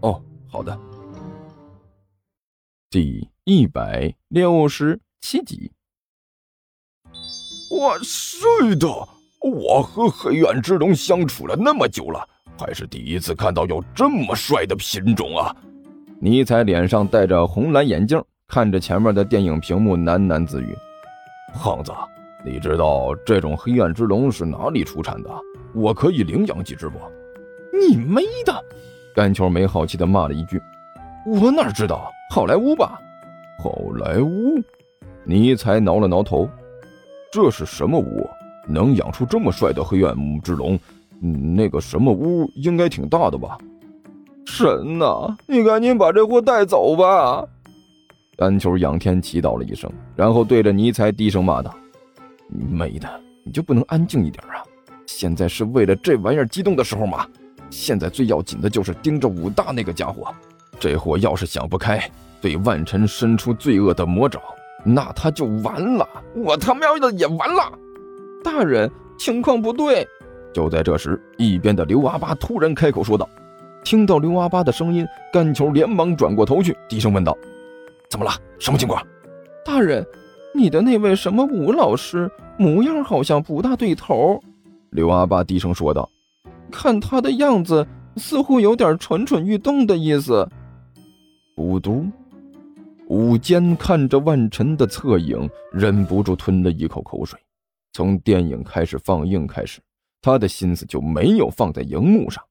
哦，好的。第一百六十七集。我是的，我和黑暗之龙相处了那么久了，还是第一次看到有这么帅的品种啊！尼采脸上戴着红蓝眼镜，看着前面的电影屏幕，喃喃自语：“胖子，你知道这种黑暗之龙是哪里出产的？我可以领养几只不？”你妹的！甘球没好奇的骂了一句：“我哪知道？好莱坞吧？好莱坞？”尼采挠了挠头：“这是什么屋？能养出这么帅的黑暗之龙？那个什么屋应该挺大的吧？”神呐！你赶紧把这货带走吧！甘球仰天祈祷了一声，然后对着尼采低声骂道：“你妹的，你就不能安静一点啊？现在是为了这玩意儿激动的时候吗？”现在最要紧的就是盯着武大那个家伙，这货要是想不开，对万晨伸出罪恶的魔爪，那他就完了。我他喵的也完了！大人，情况不对。就在这时，一边的刘阿巴突然开口说道。听到刘阿巴的声音，甘球连忙转过头去，低声问道：“怎么了？什么情况？”大人，你的那位什么武老师模样好像不大对头。刘阿巴低声说道。看他的样子，似乎有点蠢蠢欲动的意思。五毒，武坚看着万晨的侧影，忍不住吞了一口口水。从电影开始放映开始，他的心思就没有放在荧幕上。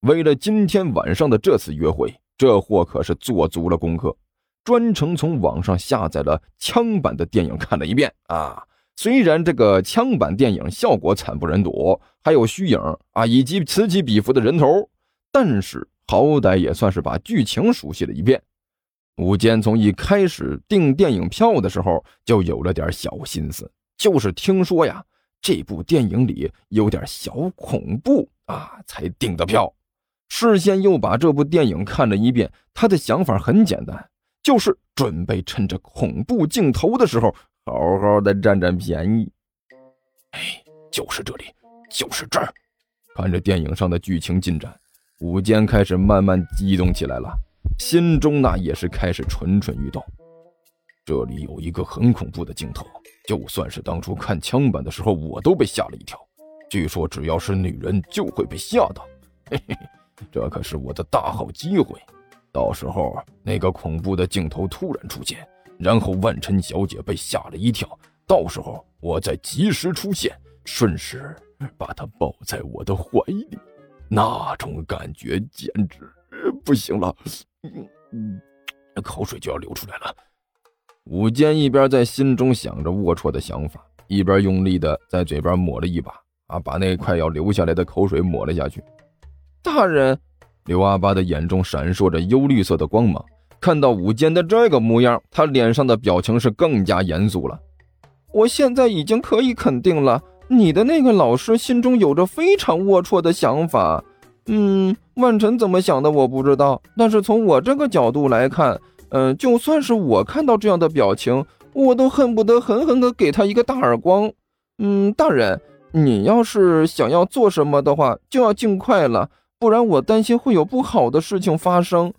为了今天晚上的这次约会，这货可是做足了功课，专程从网上下载了枪版的电影看了一遍啊。虽然这个枪版电影效果惨不忍睹，还有虚影啊，以及此起彼伏的人头，但是好歹也算是把剧情熟悉了一遍。吴坚从一开始订电影票的时候就有了点小心思，就是听说呀这部电影里有点小恐怖啊，才订的票。事先又把这部电影看了一遍，他的想法很简单，就是准备趁着恐怖镜头的时候。好好的占占便宜，哎，就是这里，就是这儿。看着电影上的剧情进展，武坚开始慢慢激动起来了，心中那也是开始蠢蠢欲动。这里有一个很恐怖的镜头，就算是当初看枪版的时候，我都被吓了一跳。据说只要是女人就会被吓到，嘿嘿，这可是我的大好机会。到时候那个恐怖的镜头突然出现。然后万晨小姐被吓了一跳，到时候我再及时出现，顺势把她抱在我的怀里，那种感觉简直不行了，口水就要流出来了。武坚一边在心中想着龌龊的想法，一边用力的在嘴边抹了一把，啊，把那快要流下来的口水抹了下去。大人，刘阿八的眼中闪烁着幽绿色的光芒。看到武坚的这个模样，他脸上的表情是更加严肃了。我现在已经可以肯定了，你的那个老师心中有着非常龌龊的想法。嗯，万晨怎么想的我不知道，但是从我这个角度来看，嗯，就算是我看到这样的表情，我都恨不得狠狠地给他一个大耳光。嗯，大人，你要是想要做什么的话，就要尽快了，不然我担心会有不好的事情发生。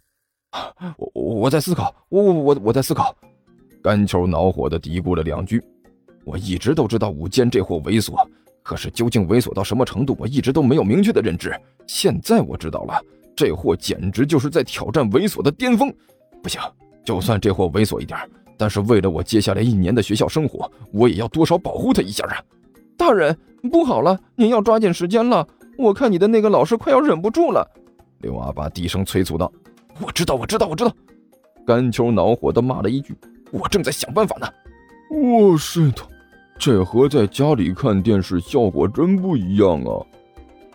我 我在思考，我我我我在思考。甘球恼火的嘀咕了两句。我一直都知道武坚这货猥琐，可是究竟猥琐到什么程度，我一直都没有明确的认知。现在我知道了，这货简直就是在挑战猥琐的巅峰。不行，就算这货猥琐一点，但是为了我接下来一年的学校生活，我也要多少保护他一下啊！大人，不好了，您要抓紧时间了。我看你的那个老师快要忍不住了。刘阿八低声催促道。我知道，我知道，我知道。甘球恼火的骂了一句：“我正在想办法呢。”我是的，这和在家里看电视效果真不一样啊！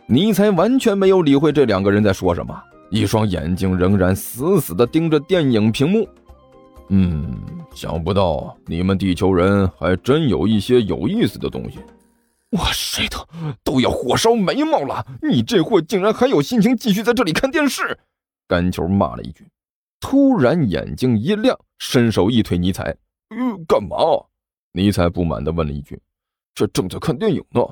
尼才完全没有理会这两个人在说什么，一双眼睛仍然死死地盯着电影屏幕。嗯，想不到你们地球人还真有一些有意思的东西。我睡都都要火烧眉毛了，你这货竟然还有心情继续在这里看电视！干球骂了一句，突然眼睛一亮，伸手一推尼采：“呃，干嘛？”尼采不满地问了一句：“这正在看电影呢，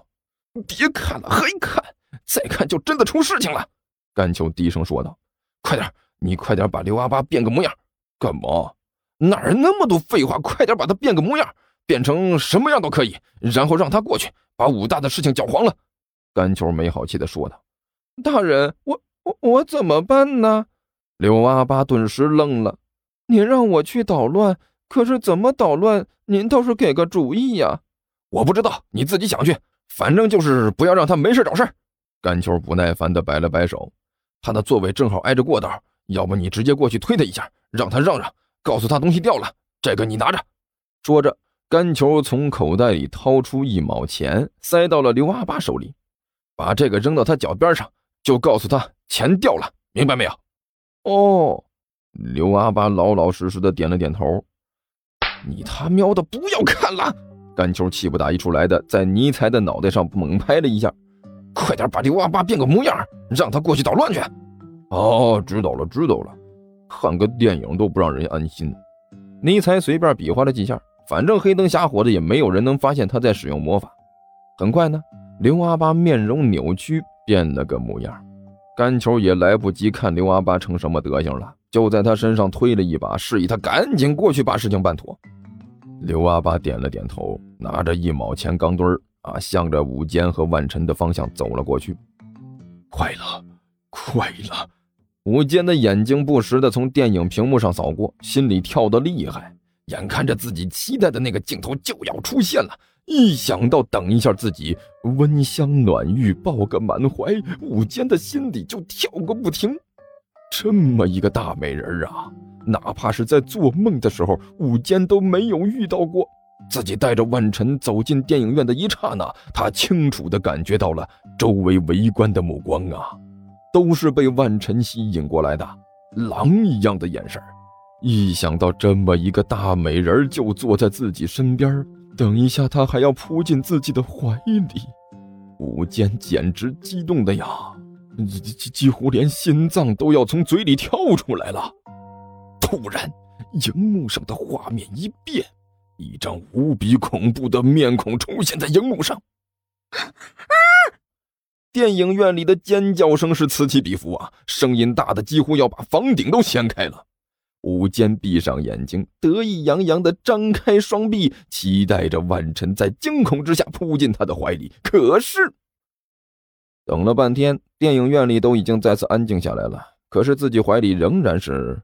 别看了，还看，再看就真的出事情了。”甘球低声说道：“快点，你快点把刘阿八变个模样。”干嘛？哪儿那么多废话？快点把他变个模样，变成什么样都可以，然后让他过去。把武大的事情搅黄了，甘球没好气地说道：“大人，我我我怎么办呢？”刘阿八顿时愣了：“您让我去捣乱，可是怎么捣乱？您倒是给个主意呀！”“我不知道，你自己想去。反正就是不要让他没事找事。”干球不耐烦地摆了摆手：“他的座位正好挨着过道，要不你直接过去推他一下，让他让让，告诉他东西掉了，这个你拿着。”说着。干球从口袋里掏出一毛钱，塞到了刘阿八手里，把这个扔到他脚边上，就告诉他钱掉了，明白没有？哦，刘阿八老老实实的点了点头。你他喵的不要看了！干球气不打一处来的，在尼采的脑袋上猛拍了一下，快点把刘阿八变个模样，让他过去捣乱去。哦，知道了，知道了。看个电影都不让人安心。尼采随便比划了几下。反正黑灯瞎火的，也没有人能发现他在使用魔法。很快呢，刘阿八面容扭曲，变了个模样。甘球也来不及看刘阿八成什么德行了，就在他身上推了一把，示意他赶紧过去把事情办妥。刘阿八点了点头，拿着一毛钱钢墩儿啊，向着武坚和万晨的方向走了过去。快了，快了！武坚的眼睛不时的从电影屏幕上扫过，心里跳得厉害。眼看着自己期待的那个镜头就要出现了，一想到等一下自己温香暖玉抱个满怀，武坚的心里就跳个不停。这么一个大美人啊，哪怕是在做梦的时候，武坚都没有遇到过。自己带着万晨走进电影院的一刹那，他清楚地感觉到了周围围观的目光啊，都是被万晨吸引过来的，狼一样的眼神。一想到这么一个大美人就坐在自己身边，等一下她还要扑进自己的怀里，武坚简直激动的呀，几几几乎连心脏都要从嘴里跳出来了。突然，荧幕上的画面一变，一张无比恐怖的面孔出现在荧幕上。电影院里的尖叫声是此起彼伏啊，声音大的几乎要把房顶都掀开了。武坚闭上眼睛，得意洋洋地张开双臂，期待着万晨在惊恐之下扑进他的怀里。可是，等了半天，电影院里都已经再次安静下来了。可是自己怀里仍然是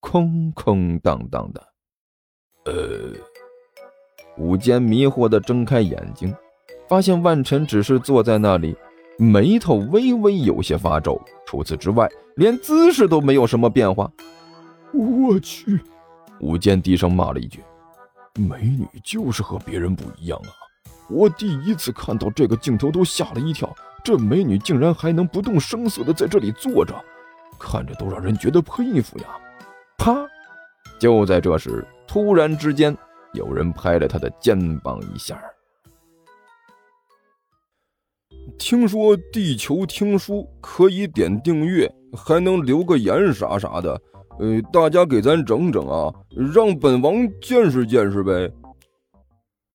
空空荡荡的。呃，武坚迷惑地睁开眼睛，发现万晨只是坐在那里，眉头微微有些发皱，除此之外，连姿势都没有什么变化。我去！武健低声骂了一句：“美女就是和别人不一样啊！我第一次看到这个镜头都吓了一跳。这美女竟然还能不动声色的在这里坐着，看着都让人觉得佩服呀！”啪！就在这时，突然之间，有人拍了他的肩膀一下。听说地球听书可以点订阅，还能留个言啥啥的。呃，大家给咱整整啊，让本王见识见识呗。